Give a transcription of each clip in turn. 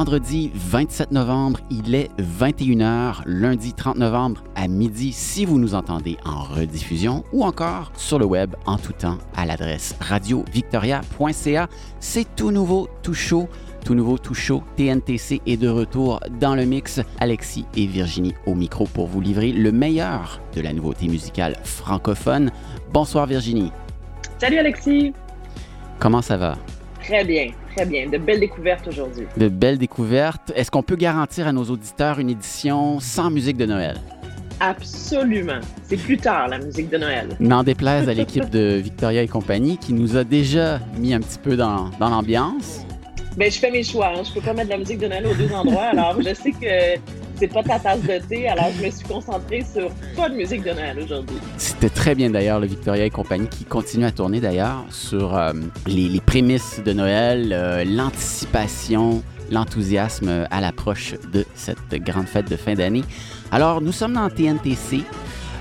Vendredi 27 novembre, il est 21h, lundi 30 novembre à midi si vous nous entendez en rediffusion ou encore sur le web en tout temps à l'adresse radiovictoria.ca. C'est tout nouveau, tout chaud. Tout nouveau, tout chaud, TNTC est de retour dans le mix. Alexis et Virginie au micro pour vous livrer le meilleur de la nouveauté musicale francophone. Bonsoir Virginie. Salut Alexis. Comment ça va? Très bien, très bien. De belles découvertes aujourd'hui. De belles découvertes. Est-ce qu'on peut garantir à nos auditeurs une édition sans musique de Noël? Absolument. C'est plus tard, la musique de Noël. N'en déplaise à l'équipe de Victoria et compagnie qui nous a déjà mis un petit peu dans, dans l'ambiance. Ben, je fais mes choix. Hein. Je peux pas mettre de la musique de Noël aux deux endroits. Alors, je sais que c'est pas ta tasse de thé. Alors, je me suis concentrée sur pas de musique de Noël aujourd'hui. C'était très bien d'ailleurs, le Victoria et compagnie qui continue à tourner d'ailleurs sur euh, les, prémices de Noël, euh, l'anticipation, l'enthousiasme à l'approche de cette grande fête de fin d'année. Alors, nous sommes dans TNTC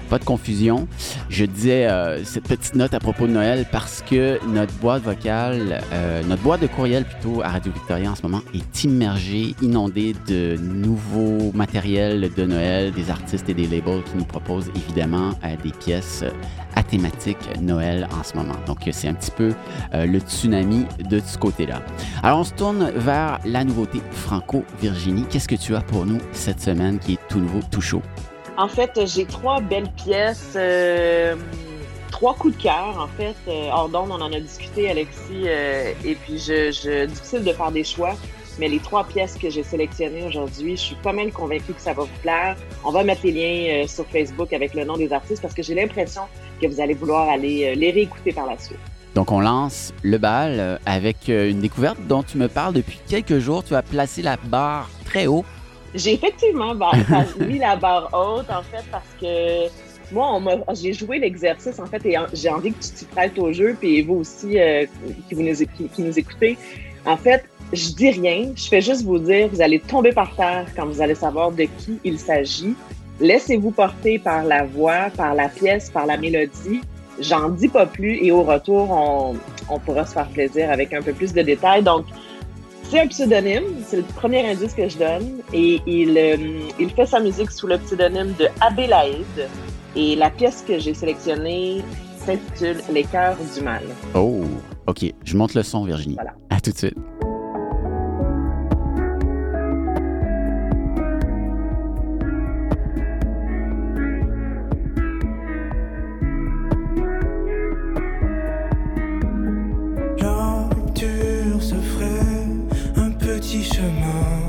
pas de confusion. Je disais euh, cette petite note à propos de Noël parce que notre boîte vocale, euh, notre boîte de courriel plutôt à Radio Victoria en ce moment est immergée, inondée de nouveaux matériels de Noël, des artistes et des labels qui nous proposent évidemment euh, des pièces à thématique Noël en ce moment. Donc c'est un petit peu le tsunami de ce côté-là. Alors on se tourne vers la nouveauté Franco Virginie. Qu'est-ce que tu as pour nous cette semaine qui est tout nouveau, tout chaud? En fait, j'ai trois belles pièces, euh, trois coups de cœur. En fait, euh, hors on en a discuté, Alexis, euh, et puis je, difficile de faire des choix. Mais les trois pièces que j'ai sélectionnées aujourd'hui, je suis pas mal convaincue que ça va vous plaire. On va mettre les liens sur Facebook avec le nom des artistes parce que j'ai l'impression que vous allez vouloir aller les réécouter par la suite. Donc, on lance le bal avec une découverte dont tu me parles depuis quelques jours. Tu as placé la barre très haut j'ai effectivement mis la barre haute, en fait, parce que moi, j'ai joué l'exercice, en fait, et j'ai envie que tu t'y prêtes au jeu, puis vous aussi, euh, qui, vous nous, qui, nous écoutez. En fait, je dis rien, je fais juste vous dire, vous allez tomber par terre quand vous allez savoir de qui il s'agit. Laissez-vous porter par la voix, par la pièce, par la mélodie. J'en dis pas plus et au retour, on, on pourra se faire plaisir avec un peu plus de détails. Donc, c'est un pseudonyme, c'est le premier indice que je donne. Et il, euh, il fait sa musique sous le pseudonyme de Abélaïde. Et la pièce que j'ai sélectionnée s'intitule Les cœurs du mal. Oh, OK. Je monte le son, Virginie. Voilà. À tout de suite. demain.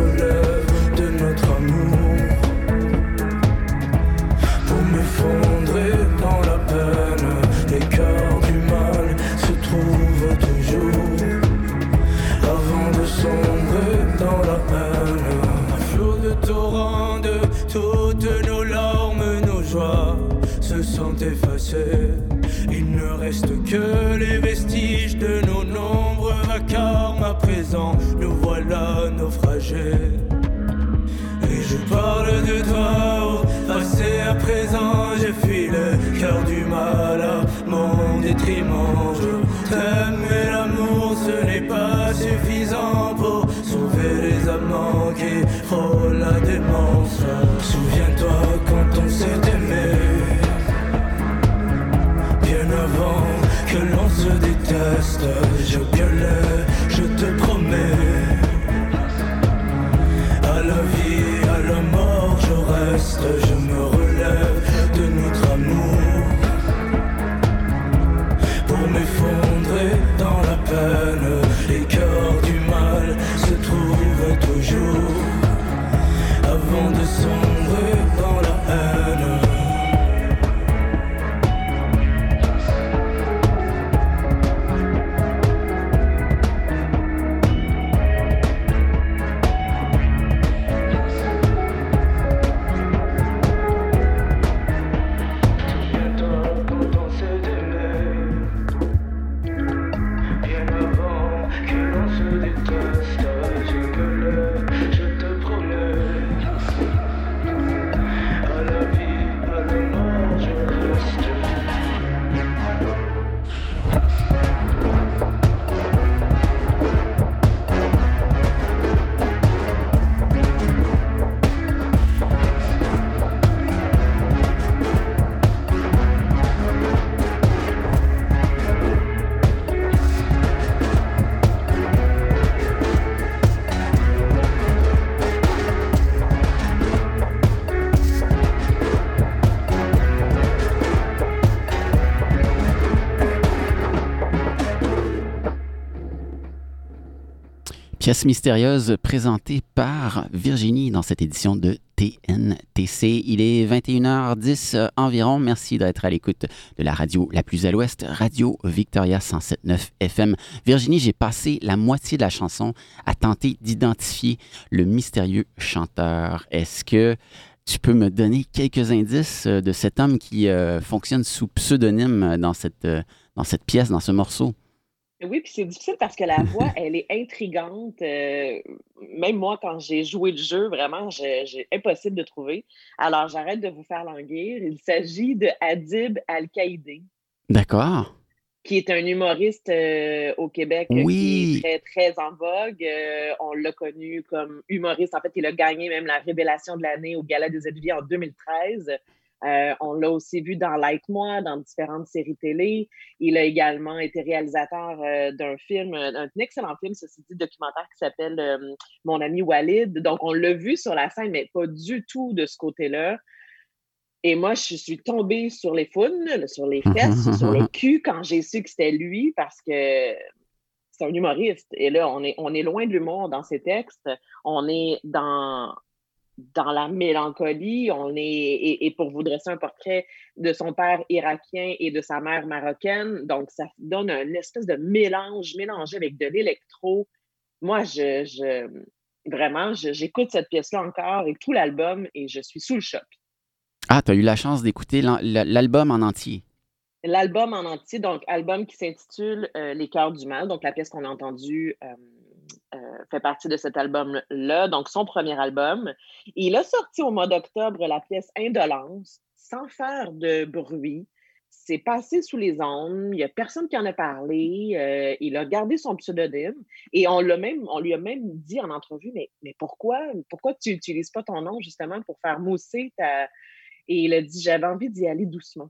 Il ne reste que les vestiges de nos nombreux vacarmes à présent. Nous voilà naufragés. je viole, je te promets. À la vie, à la mort, je reste, je Mystérieuse présentée par Virginie dans cette édition de TNTC. Il est 21h10 euh, environ. Merci d'être à l'écoute de la radio la plus à l'ouest, Radio Victoria 107.9 FM. Virginie, j'ai passé la moitié de la chanson à tenter d'identifier le mystérieux chanteur. Est-ce que tu peux me donner quelques indices de cet homme qui euh, fonctionne sous pseudonyme euh, dans cette pièce, dans ce morceau? Oui, puis c'est difficile parce que la voix, elle est intrigante. euh, même moi, quand j'ai joué le jeu, vraiment, j'ai impossible de trouver. Alors, j'arrête de vous faire languir. Il s'agit de Adib Al-Qaïdé, D'accord. qui est un humoriste euh, au Québec euh, Oui. qui est très, très en vogue. Euh, on l'a connu comme humoriste. En fait, il a gagné même la révélation de l'année au Gala des Oliviers en 2013. Euh, on l'a aussi vu dans Like-moi, dans différentes séries télé. Il a également été réalisateur euh, d'un film, euh, un excellent film, ceci dit, documentaire qui s'appelle euh, Mon ami Walid. Donc, on l'a vu sur la scène, mais pas du tout de ce côté-là. Et moi, je suis tombée sur les founes, sur les fesses, sur le cul quand j'ai su que c'était lui parce que c'est un humoriste. Et là, on est, on est loin de l'humour dans ses textes. On est dans, dans la mélancolie. On est, et, et pour vous dresser un portrait de son père irakien et de sa mère marocaine, donc ça donne un espèce de mélange, mélangé avec de l'électro. Moi, je, je vraiment, j'écoute cette pièce-là encore et tout l'album et je suis sous le choc. Ah, tu as eu la chance d'écouter l'album en entier. L'album en entier, donc album qui s'intitule euh, Les Cœurs du Mal, donc la pièce qu'on a entendue euh, fait partie de cet album-là, donc son premier album. Il a sorti au mois d'octobre la pièce Indolence, sans faire de bruit. C'est passé sous les ondes, il n'y a personne qui en a parlé, euh, il a gardé son pseudonyme et on, lui a même dit en entrevue, mais, mais pourquoi, pourquoi tu n'utilises pas ton nom justement pour faire mousser ta... Et il a dit, j'avais envie d'y aller doucement.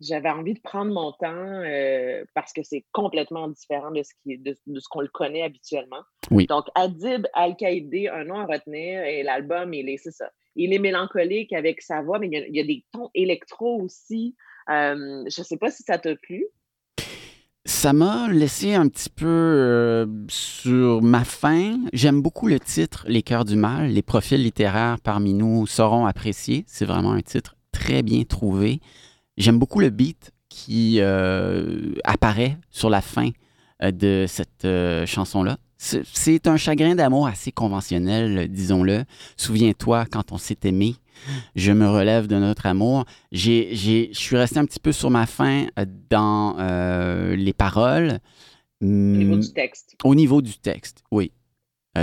J'avais envie de prendre mon temps euh, parce que c'est complètement différent de ce qui, de, de ce qu'on le connaît habituellement. Oui. Donc, Adib Al-Qaïdé, un nom à retenir, et l'album, il est, c'est ça. Il est mélancolique avec sa voix, mais il y a, il y a des tons électro aussi. Euh, je ne sais pas si ça t'a plu. Ça m'a laissé un petit peu euh, sur ma faim. J'aime beaucoup le titre Les cœurs du mal. Les profils littéraires parmi nous sauront apprécier. C'est vraiment un titre très bien trouvé. J'aime beaucoup le beat qui euh, apparaît sur la fin euh, de cette euh, chanson-là. C'est un chagrin d'amour assez conventionnel, disons-le. Souviens-toi quand on s'est aimé. Je me relève de notre amour. Je suis resté un petit peu sur ma euh, dans euh, les paroles. Au niveau du texte. au niveau du texte, oui.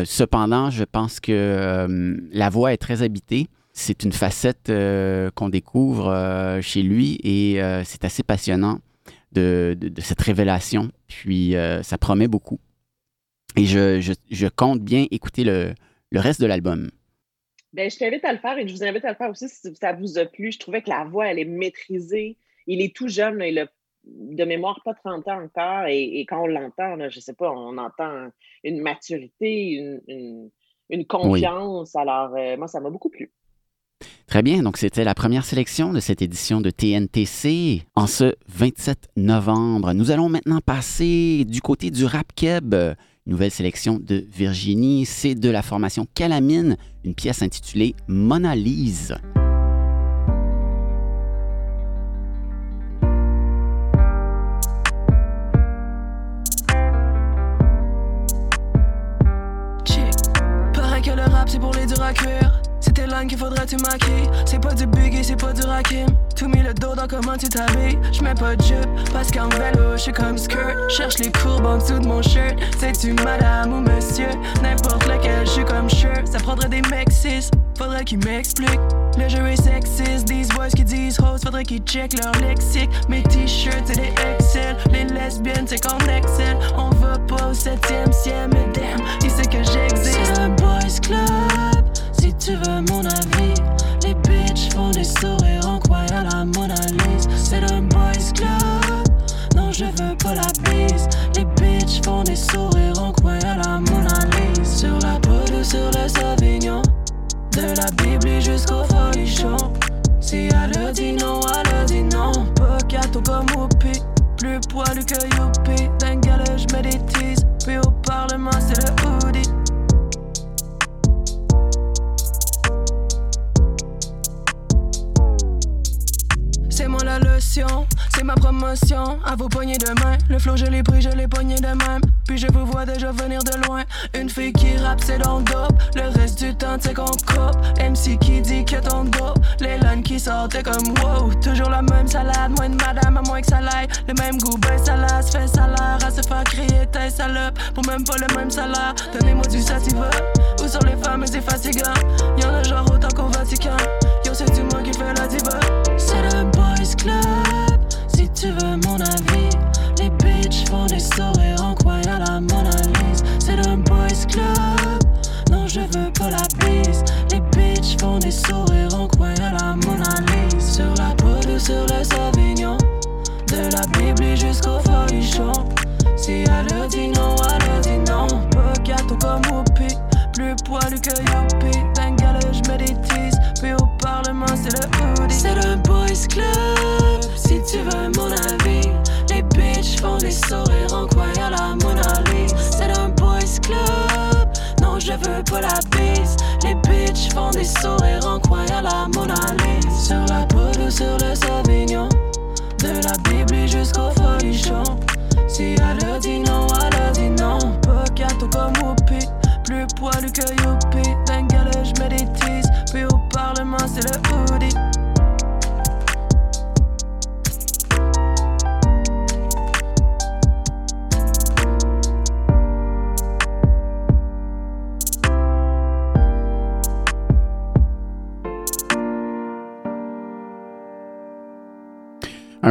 Cependant, je pense que la voix est très habitée. C'est une facette euh, qu'on découvre euh, chez lui et euh, c'est assez passionnant de, de- de cette révélation. Puis ça promet beaucoup. Et je, je- je compte bien écouter le, le reste de l'album. Ben, je t'invite à le faire et je vous invite à le faire aussi si ça vous a plu. Je trouvais que la voix, elle est maîtrisée. Il est tout jeune, là, il a de mémoire pas 30 ans encore. Et, et quand on l'entend, je sais pas, on entend une maturité, une, une- une confiance. Alors, moi, ça m'a beaucoup plu. Très bien, donc c'était la première sélection de cette édition de TNTC en ce 27 novembre. Nous allons maintenant passer du côté du rap keb. Nouvelle sélection de Virginie, c'est de la formation Calamine, une pièce intitulée Mona Lise. que le rap c'est pour les durs à cuire tes langues qu'il faudrait tu maquiller. C'est pas du Biggie, c'est pas du Rakim. Tout mis le dos dans comment tu t'habilles. J'mets pas de jupe, parce qu'en vélo, j'suis comme skirt. Cherche les courbes en dessous de mon shirt. C'est-tu madame ou monsieur? N'importe lequel, j'suis comme shirt. Ça prendrait des mecs faudrait qu'ils m'expliquent. Le jeu est sexiste, these boys qui disent host, faudrait qu'ils check leur lexique. Mes t-shirts, c'est des Excel. Les lesbiennes, c'est qu'on excel. On va pas au septième ciel, mais damn, il sait que j'existe? C'est un boys club tu veux mon avis? Les bitches font des sourires en croyant la Mona Lisa. C'est un boys club, non je veux pas la bise. Les bitches font des sourires en croyant la Mona Lisa. Sur la peau sur le Sauvignon, de la Bible jusqu'au folichon. Si elle dit non, elle dit non. Pas gâteau comme Whoopi, plus poilu que Youpi. D'un je mets des teases, puis au Parlement c'est le hoodie. C'est la ma promotion. À vos poignées de main, le flow je l'ai pris, je l'ai poigné de même. Puis je vous vois déjà venir de loin. Une fille qui rappe, c'est dans le dope. Le reste du temps, c'est qu'on coupe. MC qui dit que ton dos. Les lines qui sortent, comme wow. Toujours la même salade, moins de madame, à moins que ça l'aille. Le même goût, ben ça se fait salaire. À se faire crier, t'es salope. Pour même pas le même salaire. Donnez-moi du sativa. Ou sur les femmes, c'est fatigant.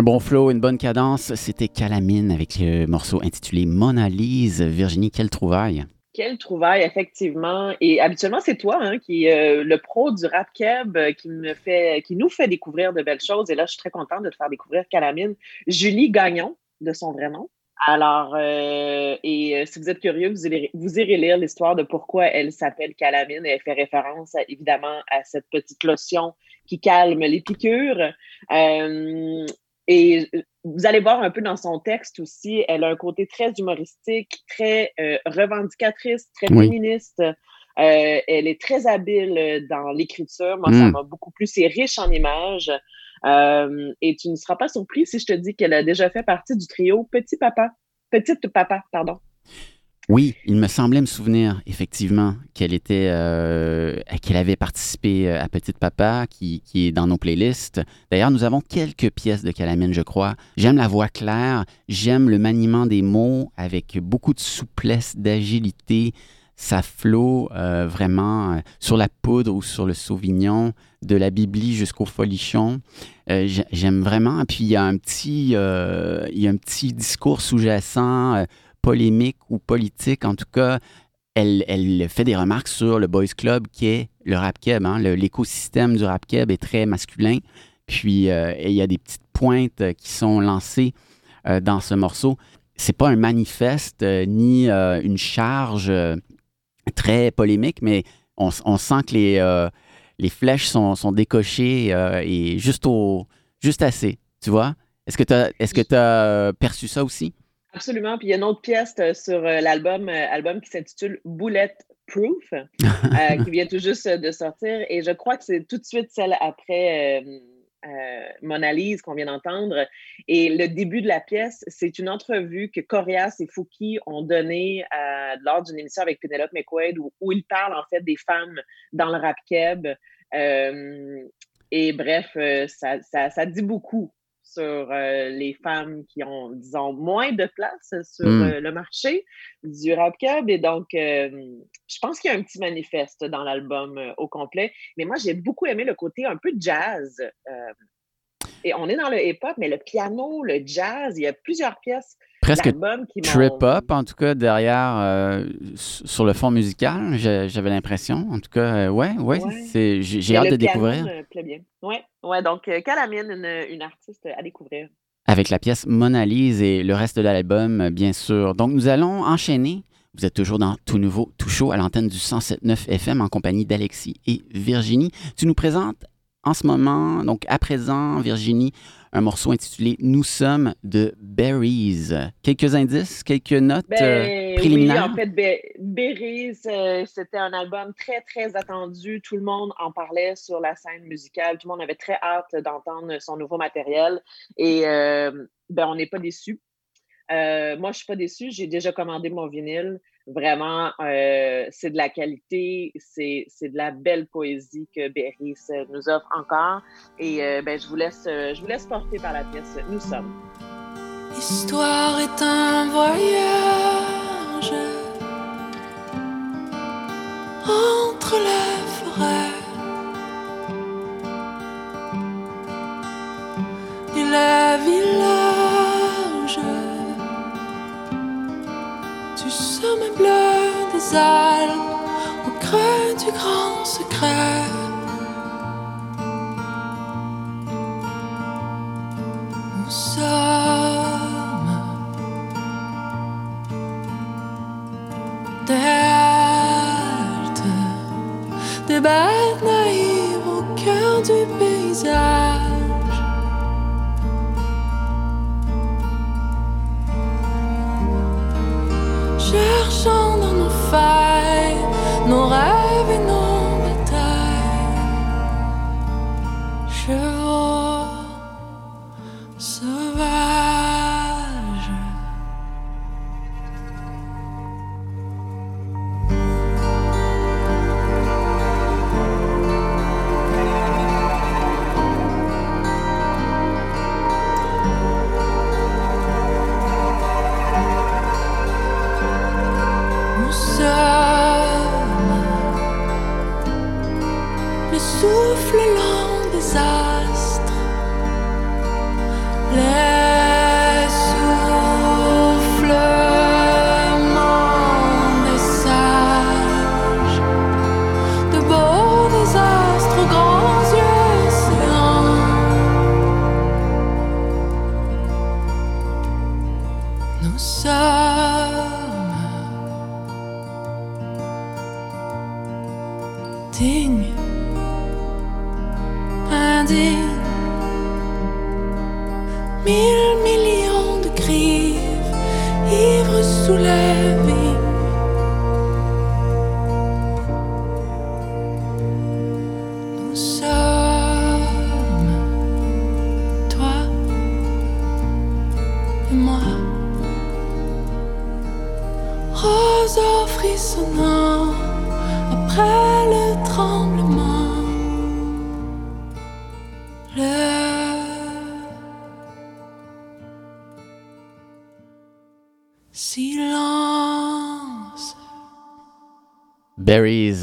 Bon flow, une bonne cadence, c'était Calamine avec le morceau intitulé Mona Lisa. Virginie, quelle trouvaille! Quelle trouvaille, effectivement. Et habituellement, c'est toi hein, qui est euh, le pro du rap keb euh, qui, nous fait découvrir de belles choses. Et là, je suis très contente de te faire découvrir Calamine. Julie Gagnon, de son vrai nom. Alors, euh, et si vous êtes curieux, vous irez, vous irez lire l'histoire de pourquoi elle s'appelle Calamine. Et elle fait référence, évidemment, à cette petite lotion qui calme les piqûres. Et euh, vous allez voir un peu dans son texte aussi, elle a un côté très humoristique, très euh, revendicatrice, très féministe. Euh, elle est très habile dans l'écriture. Moi, ça mm. m'a beaucoup plu. C'est riche en images. et tu ne seras pas surpris si je te dis qu'elle a déjà fait partie du trio Petit Papa. Petite Papa, pardon. Oui, il me semblait me souvenir effectivement qu'elle était, euh, qu'elle avait participé euh, à Petite Papa, qui, est dans nos playlists. D'ailleurs, nous avons quelques pièces de Calamine, je crois. J'aime la voix claire, j'aime le maniement des mots avec beaucoup de souplesse, d'agilité. Ça flot euh, vraiment sur la poudre ou sur le sauvignon, de la bibli jusqu'au folichon. j'aime vraiment. Puis y a un petit, il y a un petit discours sous-jacent polémique ou politique. En tout cas, elle, fait des remarques sur le Boys Club qui est le rap keb. Hein. L'écosystème du rap keb est très masculin. Puis euh, il y a des petites pointes qui sont lancées euh, dans ce morceau. C'est pas un manifeste euh, ni une charge très polémique, mais on, sent que les, flèches sont, décochées et juste, assez, tu vois? Est-ce que tu as perçu ça aussi? Absolument. Puis il y a une autre pièce sur l'album album qui s'intitule Bullet Proof, qui vient tout juste de sortir. Et je crois que c'est tout de suite celle après euh, qu'on vient d'entendre. Et le début de la pièce, c'est une entrevue que Corias et Fouki ont donnée euh, lors d'une émission avec Penelope McQuaid où, où, ils parlent en fait des femmes dans le rap keb. Euh, et bref, ça, ça, ça, dit beaucoup sur euh, les femmes qui ont, disons, moins de place sur hmm. euh, le marché du rap cab. Et donc, euh, je pense qu'il y a un petit manifeste dans l'album au complet. Mais moi, j'ai beaucoup aimé le côté un peu jazz. et on est dans le hip-hop, mais le piano, le jazz, il y a plusieurs pièces presque trip-up, en tout cas, derrière, euh, sur le fond musical, j'avais l'impression. En tout cas, euh, ouais, ouais, j'ai hâte de découvrir. bien. Ouais, ouais, donc euh, Calamine, une, une, artiste à découvrir. Avec la pièce Mona Lise et le reste de l'album, bien sûr. Donc, nous allons enchaîner. Vous êtes toujours dans Tout Nouveau, Tout Chaud à l'antenne du 107.9 FM en compagnie d'Alexis et Virginie. Tu nous présentes en ce moment, donc à présent, Virginie, un morceau intitulé Nous sommes de Berries. Quelques indices, quelques notes ben, préliminaires? Oui, en fait, Berries, euh, c'était un album très, très attendu. Tout le monde en parlait sur la scène musicale. Tout le monde avait très hâte d'entendre son nouveau matériel. Et euh, ben, on n'est pas déçus. Euh, moi, je suis pas déçue. J'ai déjà commandé mon vinyle. Vraiment, euh, c'est de la qualité, c'est, de la belle poésie que Berry nous offre encore. Et euh, ben, je, vous laisse, je vous laisse porter par la pièce Nous sommes. L'histoire est un voyage entre les forêts bleu des Alpes, au creux du grand secret. le souffle lent des âmes.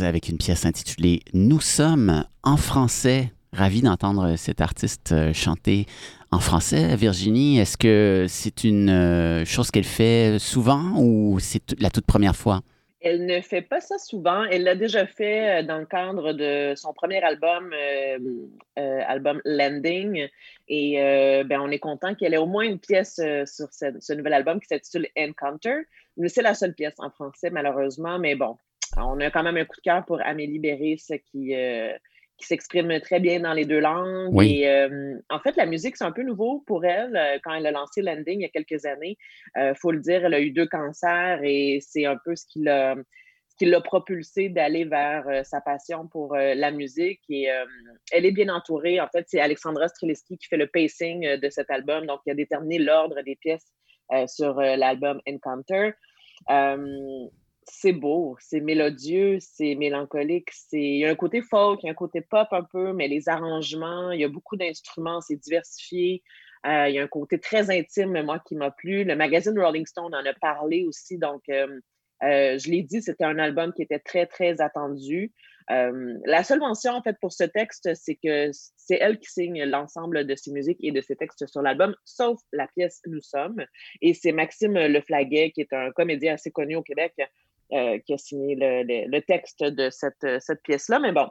Avec une pièce intitulée Nous sommes en français. Ravi d'entendre cet artiste euh, chanter en français. Virginie, est-ce que c'est une euh, chose qu'elle fait souvent ou c'est la toute première fois? Elle ne fait pas ça souvent. Elle l'a déjà fait euh, dans le cadre de son premier album, album Landing. Et ben, on est content qu'elle ait au moins une pièce sur ce nouvel album qui s'intitule Encounter. Mais c'est la seule pièce en français, malheureusement. Mais bon, on a quand même un coup de cœur pour Amélie Béris qui, euh, qui s'exprime très bien dans les deux langues. Oui. Et euh, en fait, la musique, c'est un peu nouveau pour elle. euh, Quand elle a lancé Landing il y a quelques années, il faut le dire, elle a eu deux cancers et c'est un peu ce qui l'a qui l'a propulsée d'aller vers euh, sa passion pour euh, la musique. Et euh, elle est bien entourée. En fait, c'est Alexandra Streliski qui fait le pacing euh, de cet album. Donc, il a déterminé l'ordre des pièces euh, sur euh, l'album Encounter. C'est beau, c'est mélodieux, c'est mélancolique, c'est il y a un côté folk, il y a un côté pop un peu, mais les arrangements, il y a beaucoup d'instruments, c'est diversifié. Euh, il y a un côté très intime, moi, qui m'a plu. Le magazine Rolling Stone en a parlé aussi, donc euh, euh, je l'ai dit, c'était un album qui était très, très attendu. La seule mention, en fait, pour ce texte, c'est que c'est elle qui signe l'ensemble de ses musiques et de ses textes sur l'album, sauf la pièce Nous sommes. Et c'est Maxime Leflaguet, qui est un comédien assez connu au Québec, euh, qui a signé le, le- le texte de cette, cette pièce-là. Mais bon,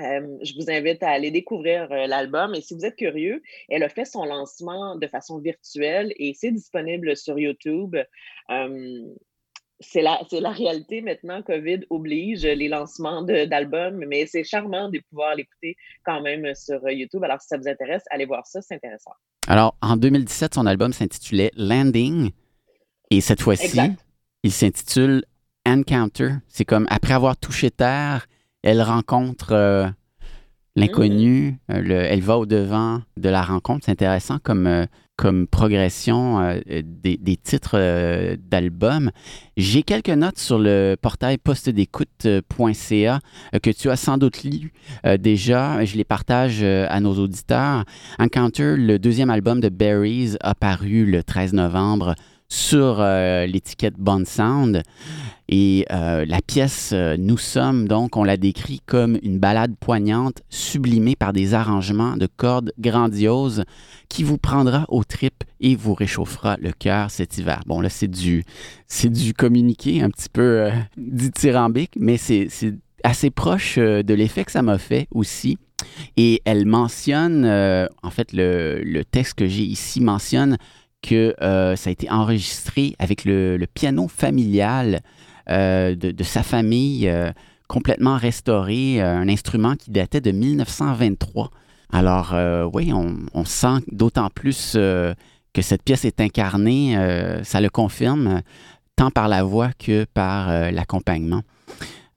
euh, je vous invite à aller découvrir euh, l'album. Et si vous êtes curieux, elle a fait son lancement de façon virtuelle et c'est disponible sur YouTube. Euh, c'est la, c'est la réalité maintenant, COVID oblige les lancements de- d'albums, mais c'est charmant de pouvoir l'écouter quand même sur euh, YouTube. Alors, si ça vous intéresse, allez voir ça, c'est intéressant. Alors, en 2017, son album s'intitulait Landing. Et cette fois-ci, il s'intitule Encounter. C'est comme après avoir touché terre, elle rencontre euh, l'inconnu, euh, le- elle va au-devant de la rencontre. C'est intéressant comme, euh, comme progression euh, des, des titres euh, d'albums. J'ai quelques notes sur le portail postdécoute.ca euh, que tu as sans doute lu euh, déjà. Je les partage euh, à nos auditeurs. Encounter, le deuxième album de Berries, a paru le 13 novembre sur euh, l'étiquette Bond Sound. Et euh, la pièce euh, Nous sommes, donc, on la décrit comme une balade poignante, sublimée par des arrangements de cordes grandioses qui vous prendra aux tripes et vous réchauffera le cœur cet hiver. Bon, là, c'est du, c'est du communiqué un petit peu dithyrambique, mais c'est, assez proche de l'effet que ça m'a fait aussi. Et elle mentionne, en fait, le, le texte que j'ai ici mentionne que euh, ça a été enregistré avec le, piano familial euh, de, sa famille, euh, complètement restauré, un instrument qui datait de 1923. Alors, oui, on, sent d'autant plus que cette pièce est incarnée, ça le confirme, tant par la voix que par l'accompagnement.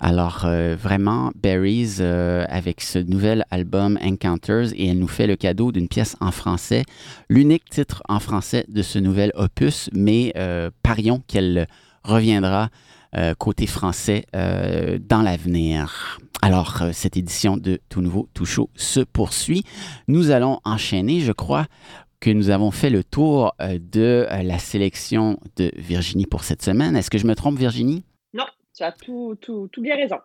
Alors, euh, vraiment, Berries, euh, avec ce nouvel album Encounters, et elle nous fait le cadeau d'une pièce en français, l'unique titre en français de ce nouvel opus, mais euh, parions qu'elle reviendra côté français dans l'avenir. Alors, cette édition de Tout Nouveau, Tout Chaud se poursuit. Nous allons enchaîner, je crois que nous avons fait le tour de la sélection de Virginie pour cette semaine. Est-ce que je me trompe, Virginie? Tu as tout, bien raison.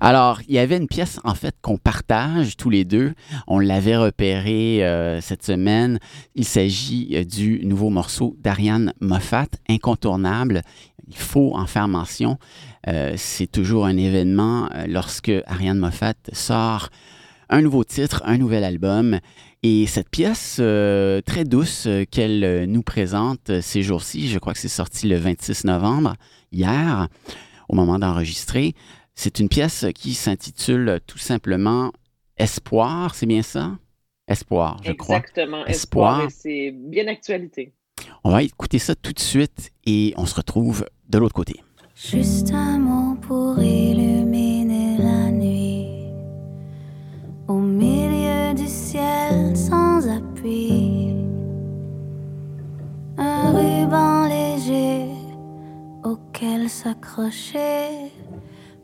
Alors, il y avait une pièce, en fait, qu'on partage tous les deux. On l'avait repérée euh, cette semaine. Il s'agit euh, du nouveau morceau d'Ariane Moffat, incontournable. Il faut en faire mention. Euh, c'est toujours un événement lorsque Ariane Moffat sort un nouveau titre, un nouvel album. Et cette pièce très douce qu'elle nous présente ces jours-ci, je crois que c'est sorti le 26 novembre, hier, au moment d'enregistrer, c'est une pièce qui s'intitule tout simplement Espoir, c'est bien ça? Espoir, je crois. Exactement. Espoir. Espoir. c'est bien actualité. On va écouter ça tout de suite et on se retrouve de l'autre côté. Juste un mot pour illuminer la nuit. Au milieu du ciel sans appui. Un ruban léger auquel s'accrocher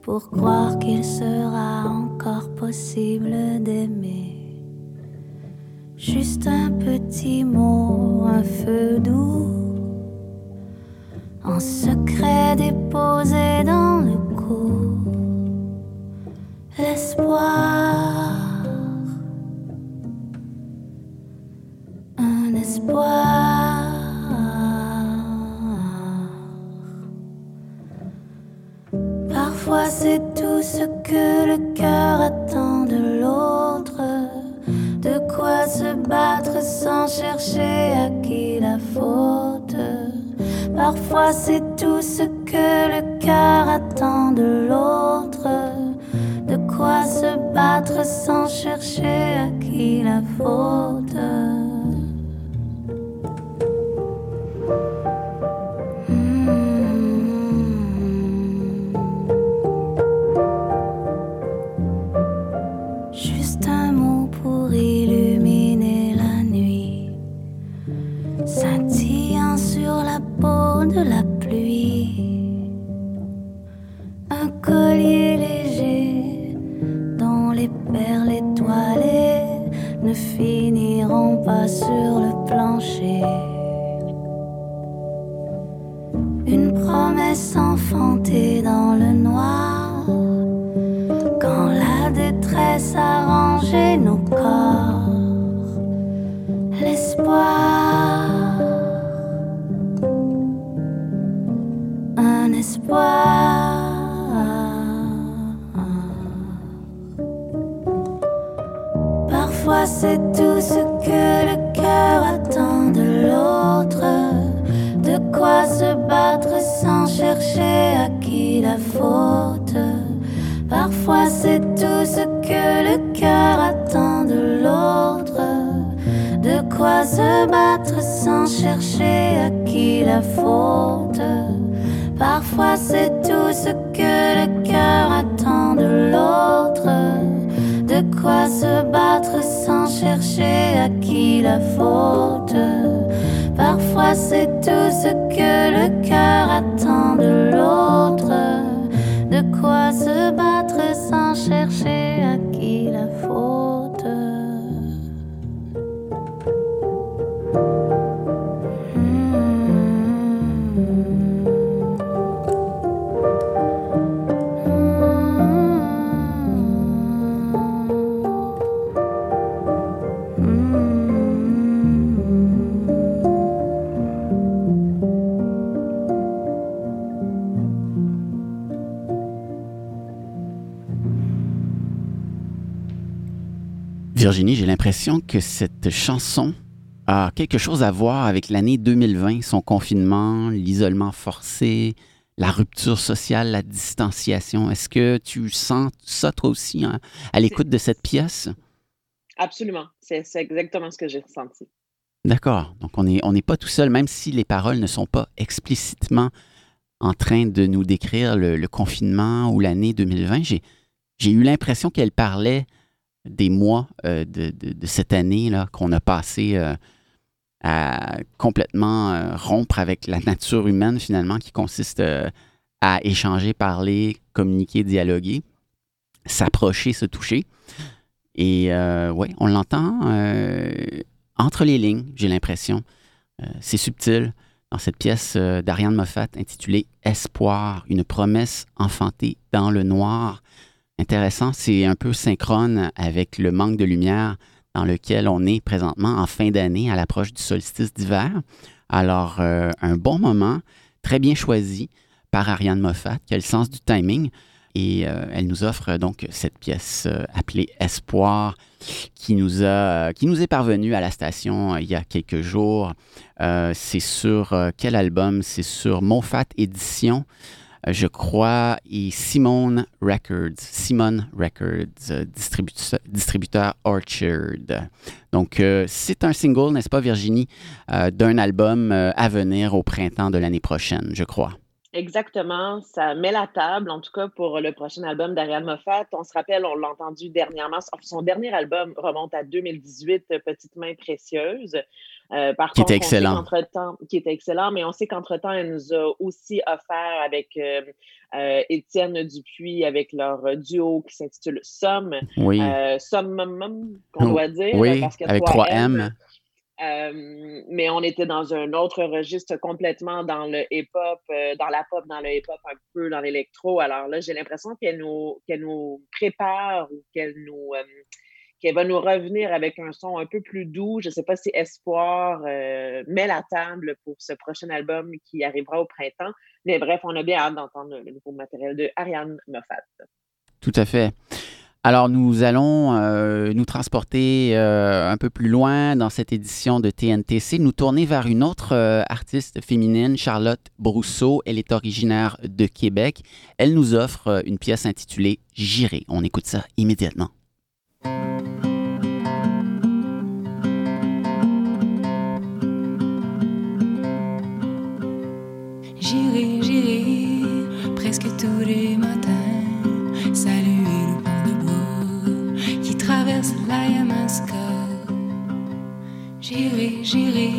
pour croire qu'il sera encore possible d'aimer. Juste un petit mot, un feu doux en secret déposé dans le cou. L'espoir, tout ce que le cœur attend de l'autre, de quoi se battre sans chercher à qui la faute. Parfois c'est tout ce que le cœur attend de l'autre, de quoi se battre sans chercher à qui la faute. Parfois c'est tout ce que le cœur attend de l'autre, de quoi se battre sans chercher à qui la faute. Parfois c'est tout ce que le cœur attend de l'autre, de quoi se battre sans chercher à qui la faute. Parfois c'est tout ce que le cœur attend de l'autre, de quoi se battre sans chercher à qui la faute. Parfois c'est tout ce que le cœur attend de l'autre, de quoi se battre sans chercher Virginie, j'ai l'impression que cette chanson a quelque chose à voir avec l'année 2020, son confinement, l'isolement forcé, la rupture sociale, la distanciation. Est-ce que tu sens ça toi aussi hein, à l'écoute de cette pièce? Absolument. C'est exactement ce que j'ai ressenti. D'accord. Donc on n'est on pas tout seul, même si les paroles ne sont pas explicitement en train de nous décrire le, le confinement ou l'année 2020. J'ai j'ai eu l'impression qu'elle parlait des mois euh, de, cette année qu'on a passé euh, à complètement euh, rompre avec la nature humaine finalement qui consiste à échanger, parler, communiquer, dialoguer, s'approcher, se toucher. Et ouais, on l'entend entre les lignes, j'ai l'impression. C'est subtil dans cette pièce d'Ariane Moffat intitulée Espoir, une promesse enfantée dans le noir. Intéressant, c'est un peu synchrone avec le manque de lumière dans lequel on est présentement en fin d'année à l'approche du solstice d'hiver. Alors, euh, un bon moment, très bien choisi par Ariane Moffat, qui a le sens du timing. Et euh, elle nous offre donc cette pièce euh, appelée Espoir, qui nous, a, qui nous est parvenue à la station il y a quelques jours. C'est sur quel album? C'est sur Moffat Édition je crois, et Simone Records, Records, euh, distributeur, distributeur Orchard. Donc, euh, c'est un single, n'est-ce pas, Virginie, euh, d'un album à venir au printemps de l'année prochaine, je crois. Exactement. Ça met la table, en tout cas, pour le prochain album d'Ariane Moffat. On se rappelle, on l'a entendu dernièrement. Son dernier album remonte à 2018, Petite main précieuse. Euh, par Qui contre, était excellent. qui était excellent, mais on sait qu'entre-temps, elle nous a aussi offert avec euh, euh, Étienne Dupuis, avec leur duo qui s'intitule Somme, Oui, Summum, qu'on doit dire, oui parce avec trois 3 M. M. Euh, mais on était dans un autre registre complètement dans le hip-hop, euh, dans la pop, dans le hip-hop, un peu dans l'électro. Alors là, j'ai l'impression qu'elle nous, qu'elle nous prépare ou qu'elle nous, euh, qu'elle va nous revenir avec un son un peu plus doux. Je ne sais pas si Espoir euh, met la table pour ce prochain album qui arrivera au printemps. Mais bref, on a bien hâte d'entendre le nouveau matériel de Ariane Moffat. Tout à fait. Alors, nous allons euh, nous transporter euh, un peu plus loin dans cette édition de TNTC, nous tourner vers une autre artiste féminine, Charlotte Brousseau. Elle est originaire de Québec. Elle nous offre une pièce intitulée J'irai. On écoute ça immédiatement. J'irai, j'irai presque tous les matins. Salut traverse la Yamaska. J'irai, j'irai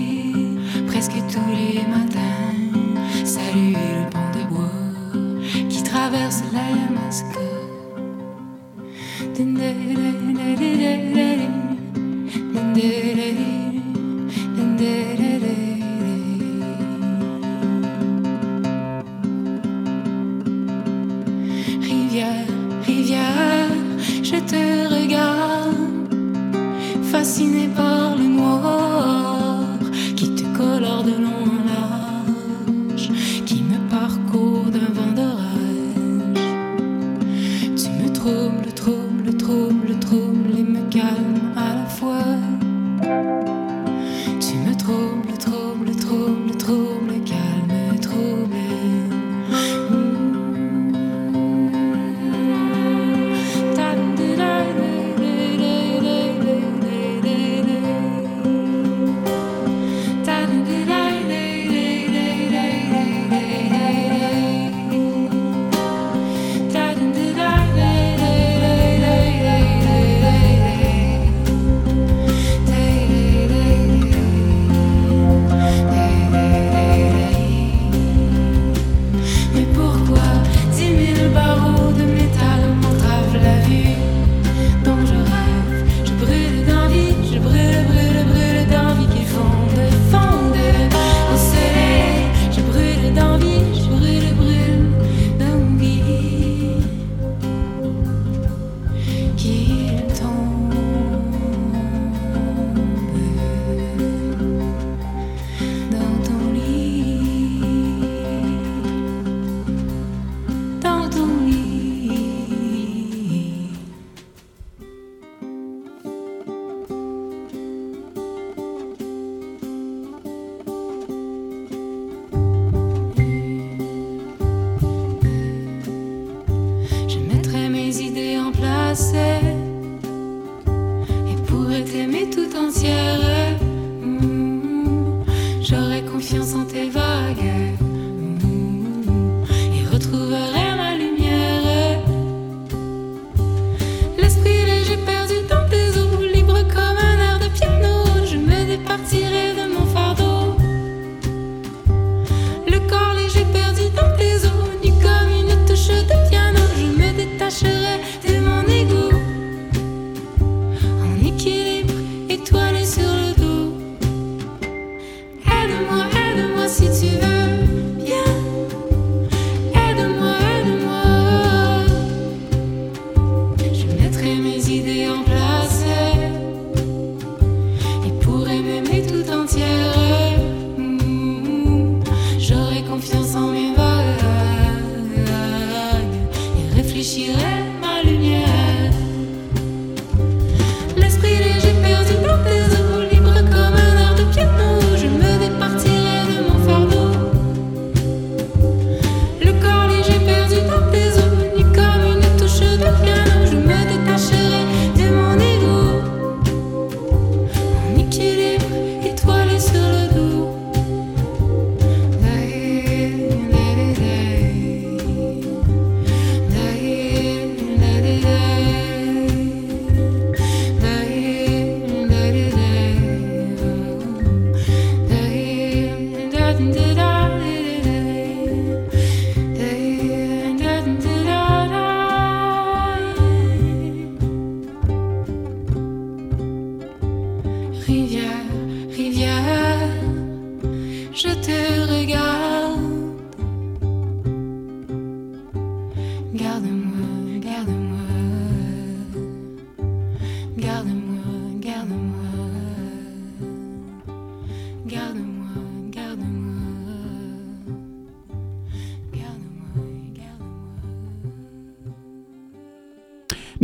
presque tous les matins saluer le pont de bois qui traverse la Yamaska. Rivière,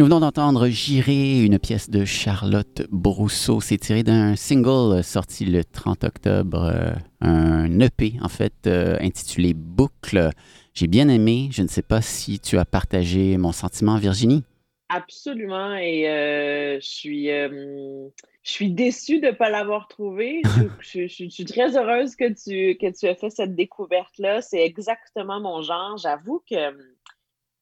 venons d'entendre J'irai, une pièce de Charlotte Brousseau. C'est tiré d'un single sorti le 30 octobre, euh, un EP en fait euh, intitulé Boucle. J'ai bien aimé. Je ne sais pas si tu as partagé mon sentiment, Virginie. Absolument. Et euh, je suis, je suis déçue de ne pas l'avoir trouvé. Je, je, suis très heureuse que tu, que tu aies fait cette découverte-là. C'est exactement mon genre. J'avoue que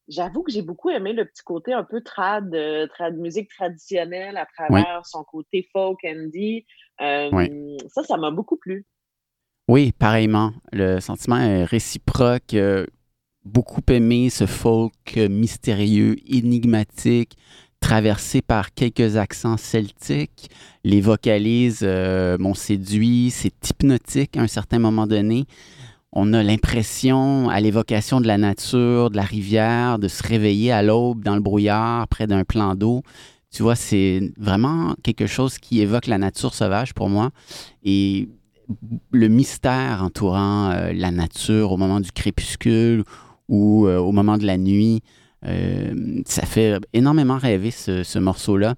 J'avoue que j'ai beaucoup aimé le petit côté un peu trad, euh, trad musique traditionnelle à travers son côté folk indie. Euh, Ça, ça m'a beaucoup plu. Oui, pareillement. Le sentiment est réciproque. Euh, beaucoup aimé ce folk mystérieux, énigmatique, traversé par quelques accents celtiques. Les vocalises m'ont séduit. C'est hypnotique à un certain moment donné on a l'impression, à l'évocation de la nature, de la rivière, de se réveiller à l'aube dans le brouillard près d'un plan d'eau. Tu vois, c'est vraiment quelque chose qui évoque la nature sauvage pour moi. Et le mystère entourant euh, la nature au moment du crépuscule ou euh, au moment de la nuit, euh, ça fait énormément rêver ce morceau-là.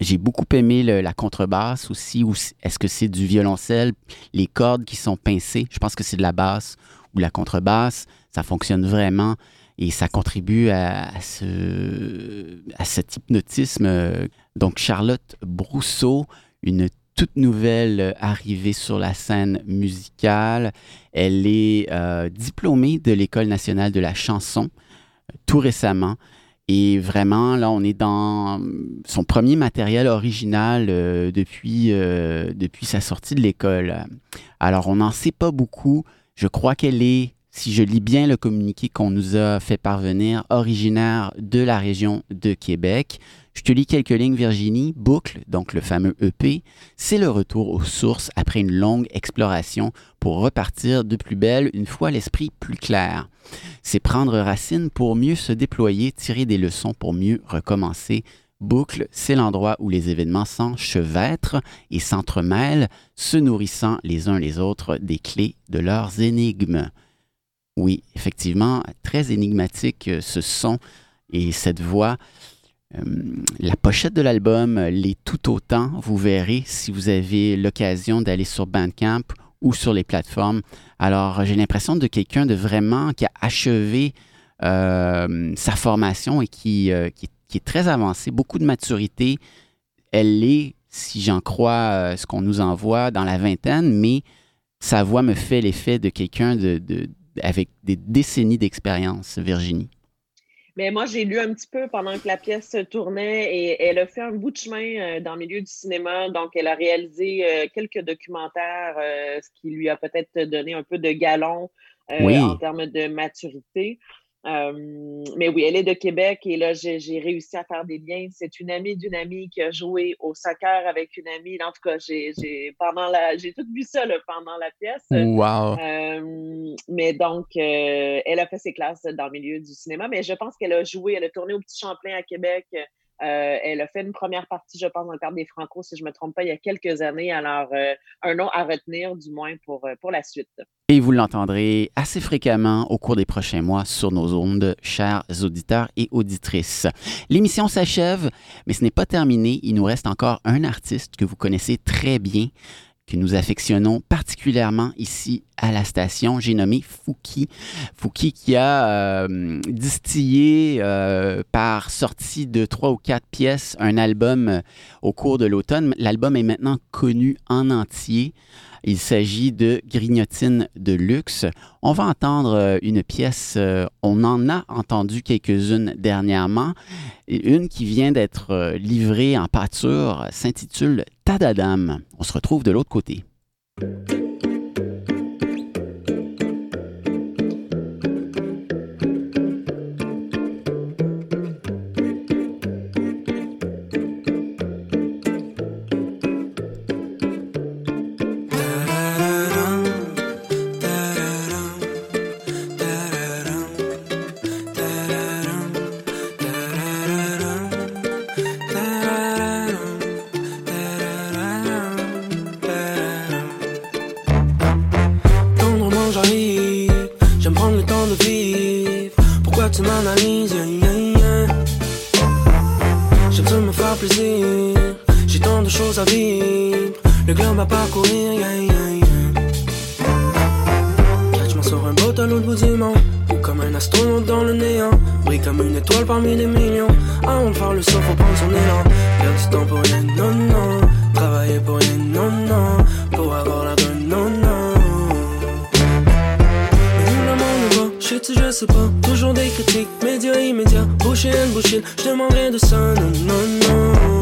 J'ai beaucoup aimé la contrebasse aussi. Est-ce que c'est du violoncelle? Les cordes qui sont pincées, je pense que c'est de la basse ou la contrebasse. Ça fonctionne vraiment et ça contribue à, ce, cet hypnotisme. Donc, Charlotte Brousseau, une toute nouvelle arrivée sur la scène musicale. Elle est euh, diplômée de l'École nationale de la chanson tout récemment. Et vraiment, là, on est dans son premier matériel original euh, depuis, euh, depuis sa sortie de l'école. Alors, on n'en sait pas beaucoup. Je crois qu'elle est, si je lis bien le communiqué qu'on nous a fait parvenir, originaire de la région de Québec. Je te lis quelques lignes, Virginie. Boucle, donc le fameux EP, c'est le retour aux sources après une longue exploration pour repartir de plus belle une fois l'esprit plus clair. C'est prendre racine pour mieux se déployer, tirer des leçons pour mieux recommencer. Boucle, c'est l'endroit où les événements s'enchevêtrent et s'entremêlent, se nourrissant les uns les autres des clés de leurs énigmes. Oui, effectivement, très énigmatique euh, ce son et cette voix. Euh, la pochette de l'album l'est tout autant. Vous verrez si vous avez l'occasion d'aller sur Bandcamp ou sur les plateformes. Alors, j'ai l'impression de quelqu'un de vraiment qui a achevé euh, sa formation et qui, euh, est très avancé, beaucoup de maturité. Elle est, si j'en crois ce qu'on nous envoie, dans la vingtaine, mais sa voix me fait l'effet de quelqu'un avec des décennies d'expérience, Virginie. Mais moi, j'ai lu un petit peu pendant que la pièce tournait et elle a fait un bout de chemin euh, dans le milieu du cinéma. Donc, elle a réalisé euh, quelques documentaires, euh, ce qui lui a peut-être donné un peu de galon en termes de maturité. Euh, mais oui, elle est de Québec et là, j'ai réussi à faire des liens. C'est une amie d'une amie qui a joué au soccer avec une amie. En tout cas, j'ai pendant la j'ai tout vu ça là, pendant la pièce. Wow. Euh, mais donc, euh, elle a fait ses classes dans le milieu du cinéma, mais je pense qu'elle a joué, elle a tourné au Petit Champlain à Québec. Euh, elle a fait une première partie, je pense, dans le cadre des Franco, si je ne me trompe pas, il y a quelques années. Alors, euh, un nom à retenir, du moins, pour, euh, pour la suite. Et vous l'entendrez assez fréquemment au cours des prochains mois sur nos ondes, chers auditeurs et auditrices. L'émission s'achève, mais ce n'est pas terminé. Il nous reste encore un artiste que vous connaissez très bien que nous affectionnons particulièrement ici à la station. J'ai nommé Fouki. Fouki qui a euh, distillé euh, par sortie de trois ou quatre pièces un album euh, au cours de l'automne. L'album est maintenant connu en entier. Il s'agit de Grignotine de luxe. On va entendre euh, une pièce, euh, on en a entendu quelques-unes dernièrement. Une qui vient d'être euh, livrée en pâture s'intitule Tadadam. On se retrouve de l'autre côté. Bout du monde. Ou comme un astronaute dans le néant. Brille comme une étoile parmi des millions. Avant de faire le saut, faut prendre son élan. Perdre du temps pour rien, non, non. Travailler pour rien, non, non. Pour avoir la bonne, non, non. Va, je sais pas. Toujours des critiques, médias immédiats. Bullshit bullshit, je demanderai de ça, non, non, non.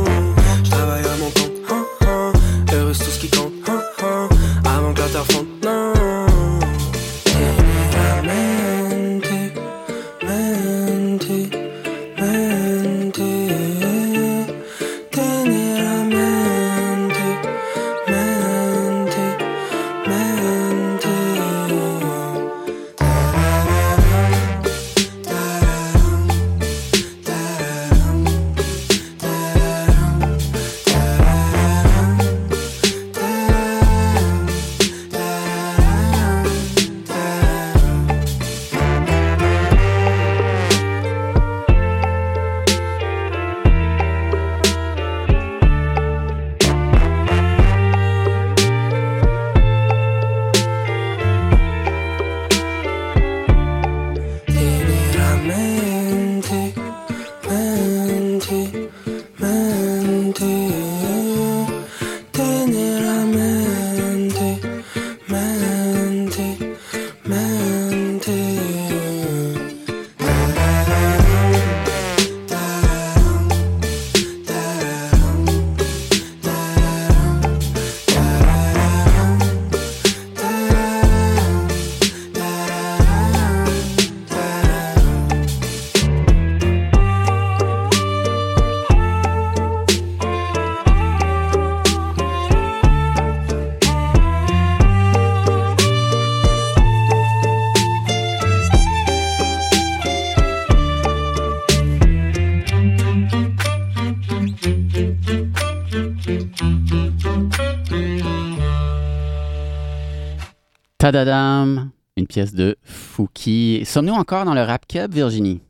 Tadadam! Une pièce de Fouki. Sommes-nous encore dans le rap keb, Virginie?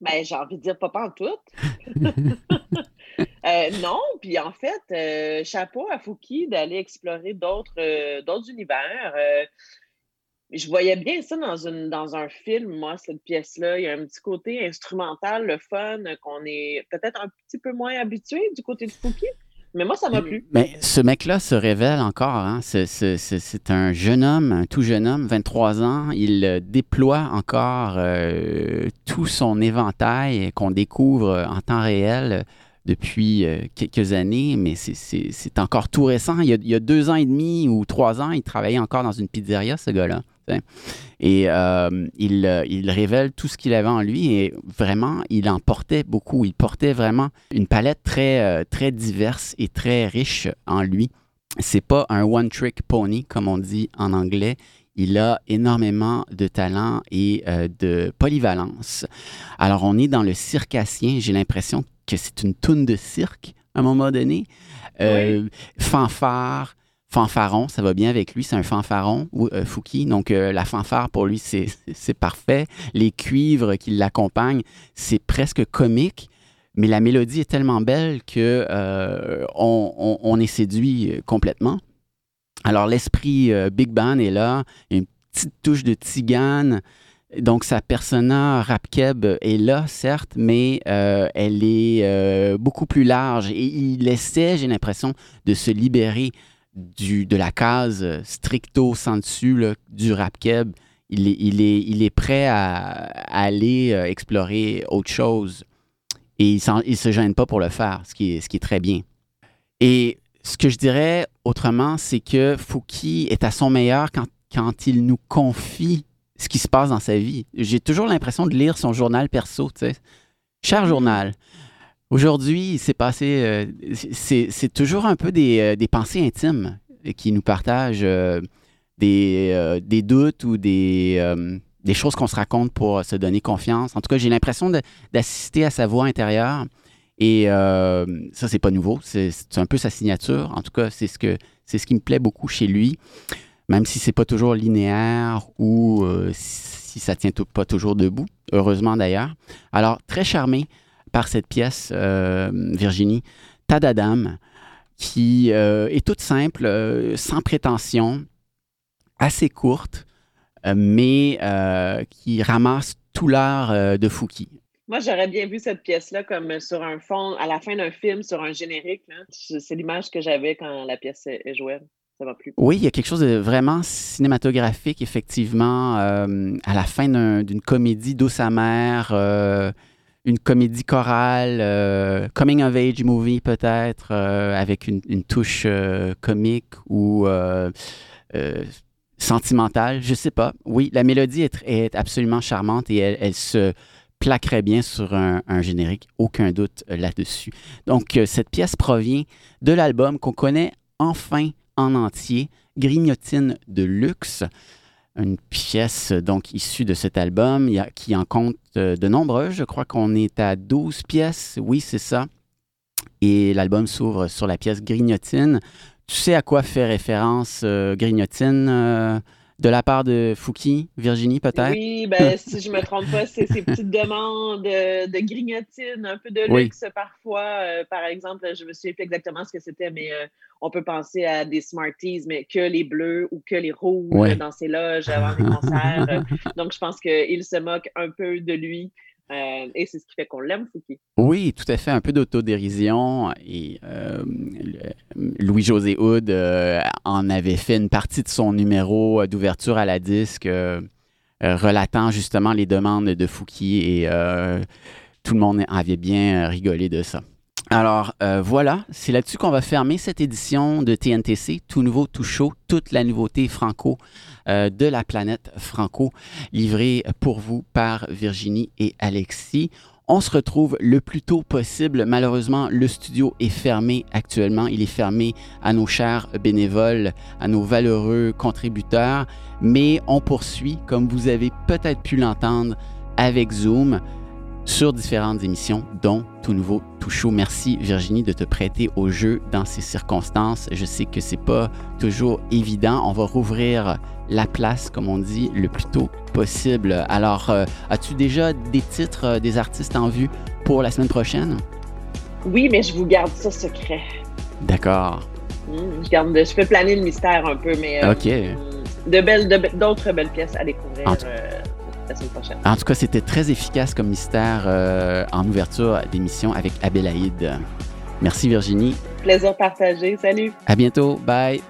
Ben, j'ai envie de dire pas en tout. Euh, non, puis en fait, euh, chapeau à Fouki d'aller explorer d'autres euh, d'autres univers. Je voyais bien ça dans, une, dans un film, moi, cette pièce-là. Il y a un petit côté instrumental, le fun, qu'on est peut-être un petit peu moins habitué du côté de Fouki. Mais moi, ça m'a plu. Mais ce mec-là se révèle encore. Hein? C'est, un jeune homme, un tout jeune homme, 23 ans. Il euh, déploie encore euh, tout son éventail qu'on découvre en temps réel depuis euh, quelques années, mais c'est, encore tout récent. Il y a deux ans et demi ou trois ans, il travaillait encore dans une pizzeria, ce gars-là. Et euh, il, euh, il révèle tout ce qu'il avait en lui et vraiment, il en portait beaucoup. Il portait vraiment une palette très, euh, très diverse et très riche en lui. C'est pas un one-trick pony, comme on dit en anglais. Il a énormément de talent et euh, de polyvalence. Alors, on est dans le circassien. J'ai l'impression que c'est une toune de cirque à un moment donné. Euh, Fanfare, fanfaron, ça va bien avec lui. C'est un fanfaron, ou, euh, Fouki. Donc, euh, la fanfare, pour lui, c'est parfait. Les cuivres qui l'accompagnent, c'est presque comique. Mais la mélodie est tellement belle que euh, on, est séduit complètement. Alors l'esprit Big Band est là, une petite touche de tzigane. Donc sa persona rap keb est là, certes, mais elle est beaucoup plus large. Et il essaie, j'ai l'impression, de se libérer de la case euh, stricto sensu du rap keb. Il est, prêt à, aller euh, explorer autre chose. Et il ne se gêne pas pour le faire, ce qui est, ce qui est très bien. Et ce que je dirais autrement, c'est que Fouki est à son meilleur quand, quand il nous confie ce qui se passe dans sa vie. J'ai toujours l'impression de lire son journal perso, tu sais. Cher journal, aujourd'hui, il s'est passé... euh, c'est toujours un peu des, euh, des pensées intimes qui nous partagent euh, des, doutes ou des, choses qu'on se raconte pour se donner confiance. En tout cas, j'ai l'impression d'assister à sa voix intérieure. Et ça, c'est pas nouveau. C'est un peu sa signature. En tout cas, c'est ce, que, ce qui me plaît beaucoup chez lui. Même si c'est pas toujours linéaire ou si ça tient pas toujours debout. Heureusement d'ailleurs. Alors, très charmé par cette pièce, euh, Virginie, Tadadam, qui euh, est toute simple, euh, sans prétention, assez courte, mais qui ramasse tout l'art de Fouki. Moi, j'aurais bien vu cette pièce-là comme sur un fond, à la fin d'un film, sur un générique. là. C'est l'image que j'avais quand la pièce est jouée. Ça m'a plu. Oui, il y a quelque chose de vraiment cinématographique, effectivement, euh, à la fin d'un- d'une comédie douce amère, euh, une comédie chorale, euh, coming of age movie peut-être, euh, avec une, touche euh, comique ou sentimentale, je sais pas. Oui, la mélodie est, absolument charmante et elle, se plaquerait bien sur un, générique, aucun doute là-dessus. Donc, cette pièce provient de l'album qu'on connaît enfin en entier, Grignotine de luxe, une pièce euh, donc issue de cet album qui en compte euh, de nombreuses. Je crois qu'on est à 12 pièces, oui, c'est ça. Et l'album s'ouvre sur la pièce Grignotine. Tu sais à quoi fait référence euh, Grignotine de la part de Fouki, Virginie peut-être? Oui, ben, si je me trompe pas, c'est ces petites demandes de, de grignotine, un peu de Oui. luxe parfois. Euh, par exemple, je me souviens plus exactement ce que c'était, mais euh, on peut penser à des Smarties, mais que les bleus ou que les rouges Ouais. dans ses loges avant des concerts. Euh, Donc, je pense qu'il se moque un peu de lui. Euh, et c'est ce qui fait qu'on l'aime, Fouki. Oui, tout à fait, un peu d'autodérision. Et euh, Louis-José Houd euh, en avait fait une partie de son numéro d'ouverture à la disque, euh, relatant justement les demandes de Fouki et tout le monde avait bien rigolé de ça. Alors euh, voilà, c'est là-dessus qu'on va fermer cette édition de TNTC, tout nouveau, tout chaud, toute la nouveauté franco euh, de la planète franco, livrée pour vous par Virginie et Alexis. On se retrouve le plus tôt possible. Malheureusement, le studio est fermé actuellement. Il est fermé à nos chers bénévoles, à nos valeureux contributeurs. Mais on poursuit, comme vous avez peut-être pu l'entendre, avec Zoom sur différentes émissions, dont Tout Nouveau, Tout Chaud. Merci Virginie de te prêter au jeu dans ces circonstances. Je sais que c'est pas toujours évident. On va rouvrir la place, comme on dit, le plus tôt possible. Alors, euh, as-tu déjà des titres, euh, des artistes en vue pour la semaine prochaine? Oui, mais je vous garde ça secret. D'accord. Hmm, je, garde, je fais planer le mystère un peu, mais euh, OK. de belles, d'autres belles pièces à découvrir En la semaine prochaine. En tout cas, c'était très efficace comme mystère euh, en ouverture d'émission avec Abélaïde. Merci Virginie. Plaisir partagé. Salut! À bientôt. Bye.